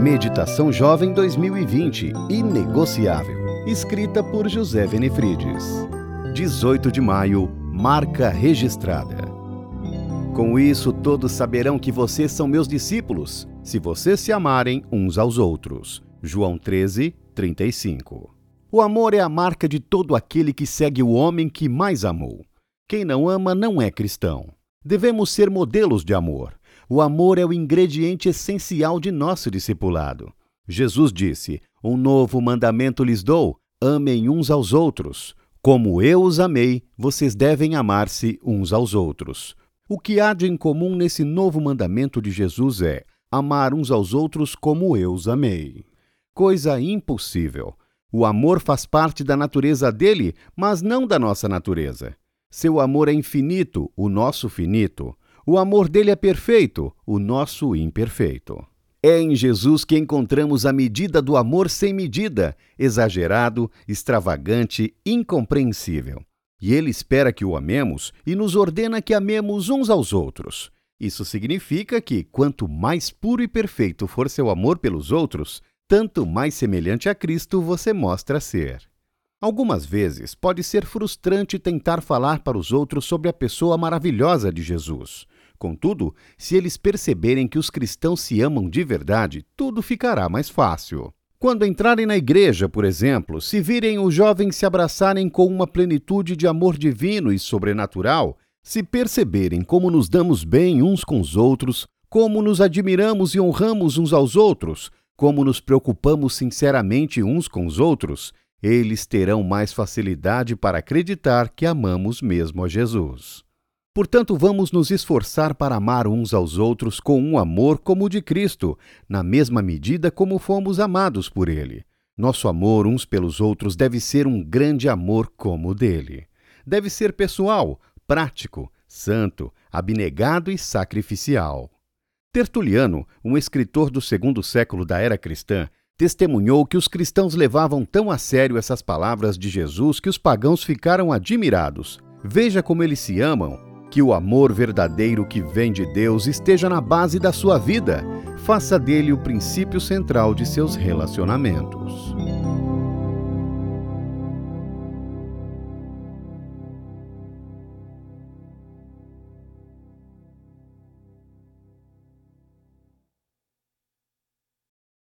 Meditação Jovem 2020 Inegociável. Escrita por José Venefrides. 18 de maio Marca registrada. Com isso, todos saberão que vocês são meus discípulos, se vocês se amarem uns aos outros. João 13, 35. O amor é a marca de todo aquele que segue o homem que mais amou. Quem não ama não é cristão. Devemos ser modelos de amor. O amor é o ingrediente essencial de nosso discipulado. Jesus disse: Um novo mandamento lhes dou: amem uns aos outros. Como eu os amei, vocês devem amar-se uns aos outros. O que há de em comum nesse novo mandamento de Jesus é amar uns aos outros como eu os amei. Coisa impossível. O amor faz parte da natureza dele, mas não da nossa natureza. Seu amor é infinito, o nosso finito. O amor dele é perfeito, o nosso imperfeito. É em Jesus que encontramos a medida do amor sem medida, exagerado, extravagante, incompreensível. E ele espera que o amemos e nos ordena que amemos uns aos outros. Isso significa que, quanto mais puro e perfeito for seu amor pelos outros, tanto mais semelhante a Cristo você mostra ser. Algumas vezes pode ser frustrante tentar falar para os outros sobre a pessoa maravilhosa de Jesus. Contudo, se eles perceberem que os cristãos se amam de verdade, tudo ficará mais fácil. Quando entrarem na igreja, por exemplo, se virem os jovens se abraçarem com uma plenitude de amor divino e sobrenatural, se perceberem como nos damos bem uns com os outros, como nos admiramos e honramos uns aos outros, como nos preocupamos sinceramente uns com os outros, eles terão mais facilidade para acreditar que amamos mesmo a Jesus. Portanto, vamos nos esforçar para amar uns aos outros com um amor como o de Cristo, na mesma medida como fomos amados por Ele. Nosso amor uns pelos outros deve ser um grande amor como o dele. Deve ser pessoal, prático, santo, abnegado e sacrificial. Tertuliano, um escritor do segundo século da era cristã, testemunhou que os cristãos levavam tão a sério essas palavras de Jesus que os pagãos ficaram admirados. Veja como eles se amam que o amor verdadeiro que vem de Deus esteja na base da sua vida. Faça dele o princípio central de seus relacionamentos.